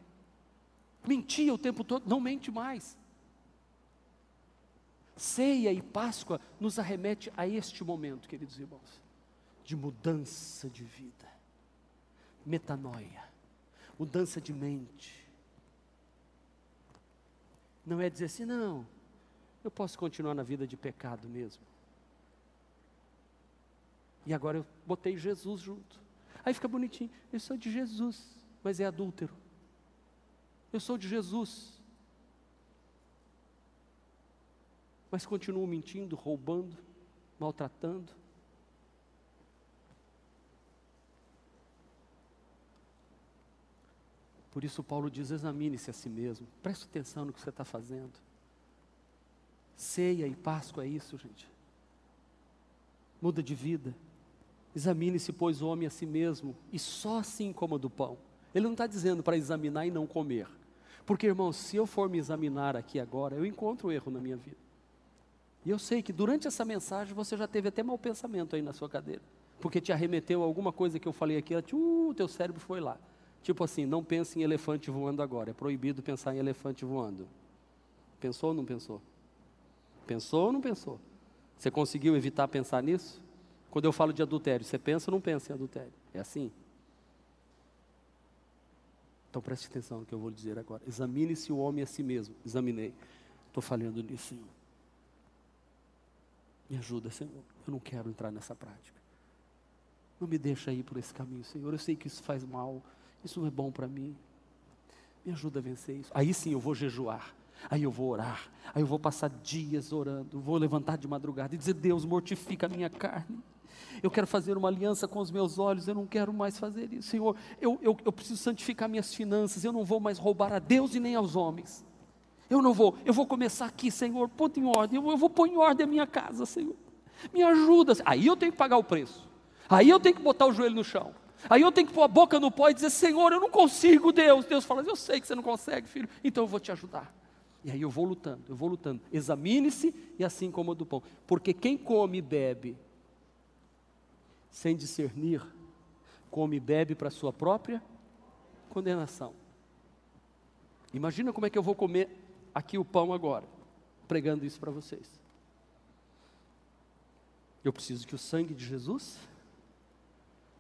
Mentia o tempo todo, não mente mais. Ceia e Páscoa nos arremete a este momento, queridos irmãos, de mudança de vida, metanoia, mudança de mente. Não é dizer assim, não, eu posso continuar na vida de pecado mesmo. E agora eu botei Jesus junto. Aí fica bonitinho. Eu sou de Jesus, mas é adúltero. Eu sou de Jesus. Mas continuo mentindo, roubando, maltratando. Por isso Paulo diz: examine-se a si mesmo, preste atenção no que você está fazendo. Ceia e Páscoa é isso, gente. Muda de vida. Examine-se, pois, o homem a si mesmo, e só assim coma do pão. Ele não está dizendo para examinar e não comer. Porque, irmão, se eu for me examinar aqui agora, eu encontro erro na minha vida. E eu sei que durante essa mensagem você já teve até mau pensamento aí na sua cadeira. Porque te arremeteu alguma coisa que eu falei aqui, uh, teu cérebro foi lá. Tipo assim, não pense em elefante voando agora. É proibido pensar em elefante voando. Pensou ou não pensou? Pensou ou não pensou? Você conseguiu evitar pensar nisso? Quando eu falo de adultério, você pensa ou não pensa em adultério? É assim? Então preste atenção no que eu vou dizer agora. Examine-se o homem a si mesmo. Examinei. Estou falhando nisso, Senhor. Me ajuda, Senhor. Eu não quero entrar nessa prática. Não me deixa ir por esse caminho, Senhor. Eu sei que isso faz mal. Isso não é bom para mim. Me ajuda a vencer isso. Aí sim eu vou jejuar. Aí eu vou orar. Aí eu vou passar dias orando. Vou levantar de madrugada e dizer: Deus, mortifica a minha carne eu quero fazer uma aliança com os meus olhos, eu não quero mais fazer isso, Senhor, eu, eu, eu preciso santificar minhas finanças, eu não vou mais roubar a Deus e nem aos homens. Eu não vou, eu vou começar aqui, Senhor, ponto em ordem, eu, eu vou pôr em ordem a minha casa, Senhor. Me ajuda. Aí eu tenho que pagar o preço. Aí eu tenho que botar o joelho no chão. Aí eu tenho que pôr a boca no pó e dizer: Senhor, eu não consigo, Deus. Deus fala: Eu sei que você não consegue, filho, então eu vou te ajudar. E aí eu vou lutando, eu vou lutando. Examine-se e assim coma do pão. Porque quem come e bebe sem discernir, come e bebe para sua própria condenação. Imagina como é que eu vou comer aqui o pão agora, pregando isso para vocês. Eu preciso que o sangue de Jesus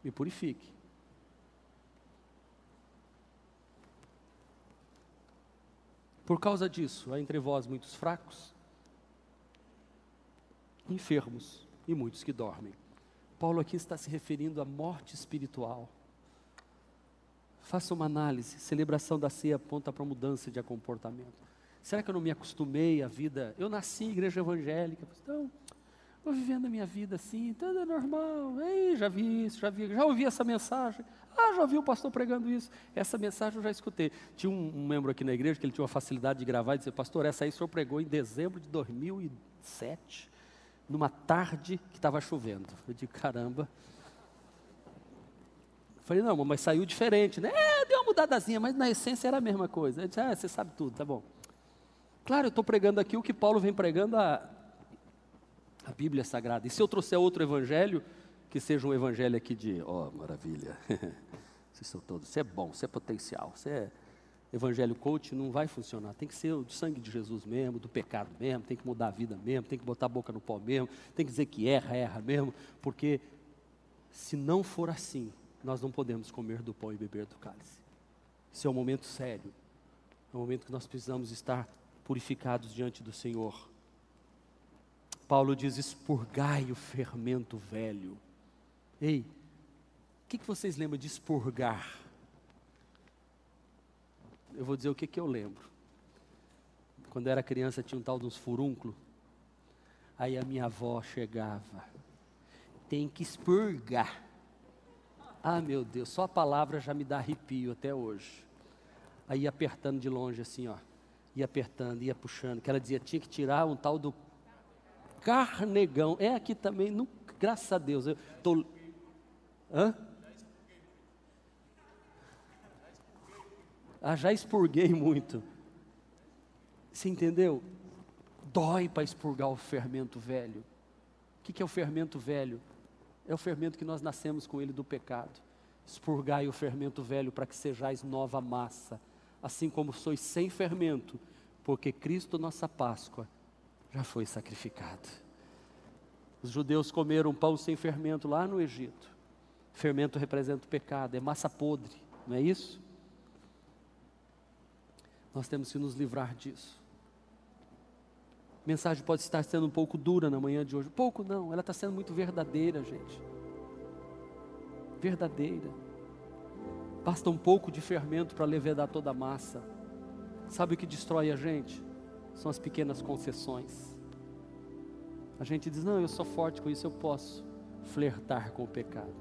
me purifique. Por causa disso, há entre vós muitos fracos, enfermos e muitos que dormem. Paulo aqui está se referindo à morte espiritual. Faça uma análise. Celebração da ceia aponta para mudança de comportamento. Será que eu não me acostumei à vida? Eu nasci em igreja evangélica, então Estou vivendo a minha vida assim, tudo é normal. Ei, já vi isso, já vi, já ouvi essa mensagem. Ah, já ouvi o pastor pregando isso. Essa mensagem eu já escutei. Tinha um, um membro aqui na igreja que ele tinha uma facilidade de gravar e dizer, pastor, essa aí o senhor pregou em dezembro de 2007, numa tarde que estava chovendo. Eu disse, caramba. falei, não, mas saiu diferente, né? É, deu uma mudadazinha, mas na essência era a mesma coisa. Eu disse, ah, você sabe tudo, tá bom. Claro, eu estou pregando aqui o que Paulo vem pregando há a Bíblia sagrada. E se eu trouxer outro evangelho, que seja um evangelho aqui de, ó, oh, maravilha. Vocês são todos, você é bom, você é potencial, você é evangelho coach, não vai funcionar. Tem que ser o sangue de Jesus mesmo, do pecado mesmo, tem que mudar a vida mesmo, tem que botar a boca no pó mesmo, tem que dizer que erra, erra mesmo, porque se não for assim, nós não podemos comer do pão e beber do cálice. Esse é um momento sério, é um momento que nós precisamos estar purificados diante do Senhor. Paulo diz: expurgai o fermento velho. Ei, o que, que vocês lembram de expurgar? Eu vou dizer o que, que eu lembro. Quando eu era criança tinha um tal de uns furúnculos. Aí a minha avó chegava. Tem que expurgar. Ah, meu Deus, só a palavra já me dá arrepio até hoje. Aí ia apertando de longe assim, ó. Ia apertando, ia puxando. Que ela dizia, tinha que tirar um tal do carnegão. É aqui também, não, graças a Deus. Eu tô, hã? Ah, já expurguei muito. Você entendeu? Dói para expurgar o fermento velho. O que, que é o fermento velho? É o fermento que nós nascemos com ele do pecado. Expurgai o fermento velho para que sejais nova massa, assim como sois sem fermento, porque Cristo, nossa Páscoa, já foi sacrificado. Os judeus comeram pão sem fermento lá no Egito. Fermento representa o pecado, é massa podre, não é isso? Nós temos que nos livrar disso. A mensagem pode estar sendo um pouco dura na manhã de hoje. Pouco não, ela está sendo muito verdadeira, gente. Verdadeira. Basta um pouco de fermento para levedar toda a massa. Sabe o que destrói a gente? são as pequenas concessões. A gente diz: não, eu sou forte com isso, eu posso flertar com o pecado.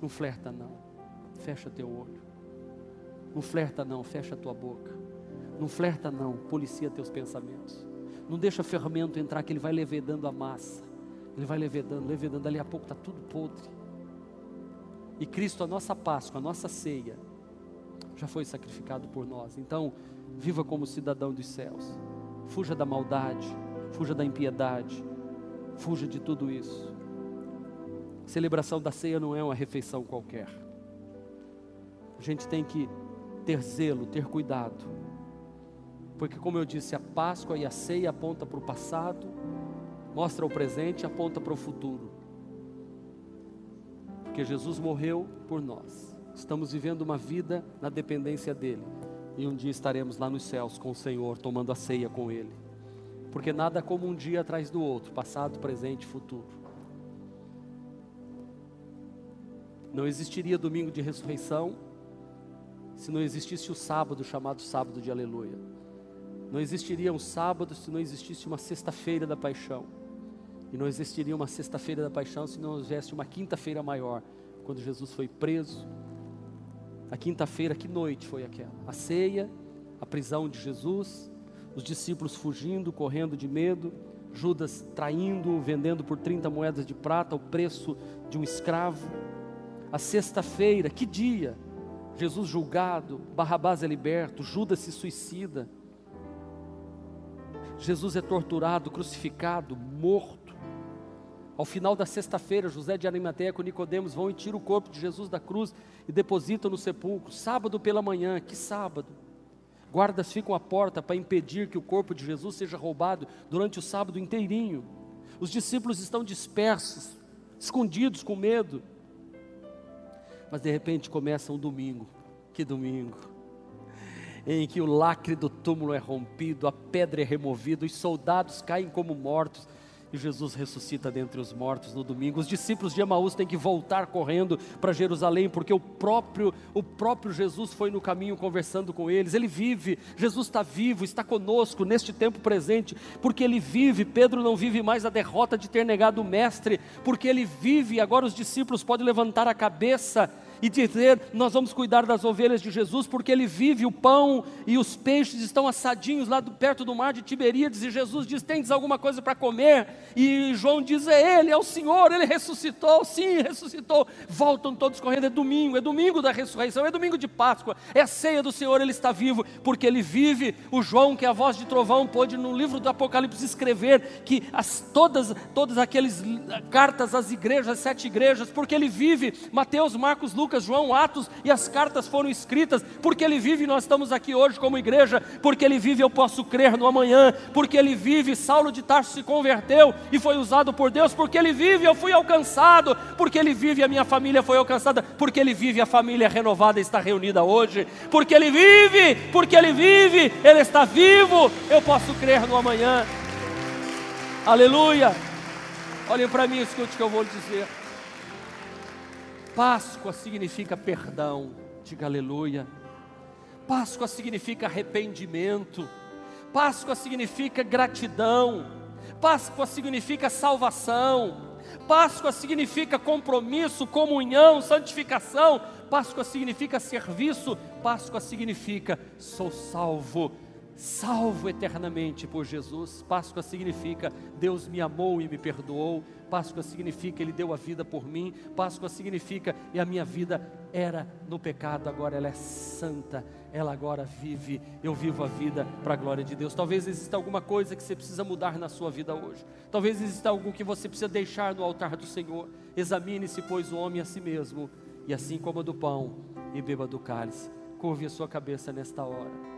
Não flerta, não, fecha teu olho. Não flerta, não, fecha tua boca. Não flerta, não, policia teus pensamentos. Não deixa fermento entrar, que ele vai levedando a massa. Ele vai levedando, levedando, dali a pouco está tudo podre. E Cristo, a nossa Páscoa, a nossa ceia, já foi sacrificado por nós. Então, viva como cidadão dos céus. Fuja da maldade, fuja da impiedade, fuja de tudo isso. Celebração da ceia não é uma refeição qualquer. A gente tem que ter zelo, ter cuidado. Porque, como eu disse, a Páscoa e a ceia aponta para o passado, mostra o presente e aponta para o futuro. Porque Jesus morreu por nós. Estamos vivendo uma vida na dependência dele e um dia estaremos lá nos céus com o Senhor, tomando a ceia com Ele. Porque nada como um dia atrás do outro, passado, presente futuro. Não existiria domingo de ressurreição se não existisse o sábado chamado sábado de aleluia. Não existiria um sábado se não existisse uma sexta-feira da paixão. E não existiria uma sexta-feira da paixão se não houvesse uma quinta-feira maior, quando Jesus foi preso, a quinta-feira, que noite foi aquela? A ceia, a prisão de Jesus, os discípulos fugindo, correndo de medo, Judas traindo, vendendo por 30 moedas de prata o preço de um escravo. A sexta-feira, que dia? Jesus julgado, Barrabás é liberto, Judas se suicida. Jesus é torturado, crucificado, morto. Ao final da sexta-feira, José de Arimateia com Nicodemos vão e tiram o corpo de Jesus da cruz e depositam no sepulcro. Sábado pela manhã, que sábado? Guardas ficam à porta para impedir que o corpo de Jesus seja roubado durante o sábado inteirinho. Os discípulos estão dispersos, escondidos com medo. Mas de repente começa um domingo. Que domingo! Em que o lacre do túmulo é rompido, a pedra é removida, os soldados caem como mortos e Jesus ressuscita dentre os mortos no domingo. Os discípulos de Emaús têm que voltar correndo para Jerusalém, porque o próprio, o próprio Jesus foi no caminho conversando com eles. Ele vive, Jesus está vivo, está conosco neste tempo presente, porque ele vive. Pedro não vive mais a derrota de ter negado o Mestre, porque ele vive. Agora os discípulos podem levantar a cabeça e dizer: Nós vamos cuidar das ovelhas de Jesus, porque ele vive, o pão e os peixes estão assadinhos lá do, perto do mar de Tiberíades, e Jesus diz: Tendes alguma coisa para comer? E João diz: É Ele, é o Senhor, ele ressuscitou, sim, ressuscitou. Voltam todos correndo, é domingo, é domingo da ressurreição, é domingo de Páscoa, é a ceia do Senhor, ele está vivo, porque ele vive. O João, que é a voz de trovão, pôde no livro do Apocalipse escrever que as, todas, todas aquelas cartas às igrejas, as sete igrejas, porque ele vive. Mateus, Marcos, Lucas, Lucas, João, Atos e as cartas foram escritas, porque ele vive, nós estamos aqui hoje como igreja, porque ele vive, eu posso crer no amanhã, porque ele vive, Saulo de Tarso se converteu e foi usado por Deus, porque ele vive, eu fui alcançado, porque ele vive, a minha família foi alcançada, porque ele vive, a família renovada está reunida hoje, porque ele vive, porque ele vive, ele está vivo, eu posso crer no amanhã. Aleluia. Olhem para mim, escute o que eu vou lhe dizer. Páscoa significa perdão, diga aleluia. Páscoa significa arrependimento. Páscoa significa gratidão. Páscoa significa salvação. Páscoa significa compromisso, comunhão, santificação. Páscoa significa serviço. Páscoa significa sou salvo salvo eternamente por Jesus. Páscoa significa Deus me amou e me perdoou. Páscoa significa Ele deu a vida por mim. Páscoa significa e a minha vida era no pecado, agora ela é santa. Ela agora vive, eu vivo a vida para a glória de Deus. Talvez exista alguma coisa que você precisa mudar na sua vida hoje. Talvez exista algo que você precisa deixar no altar do Senhor. Examine-se, pois, o homem a si mesmo, e assim coma do pão e beba do cálice. Curve a sua cabeça nesta hora.